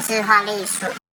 是画历史。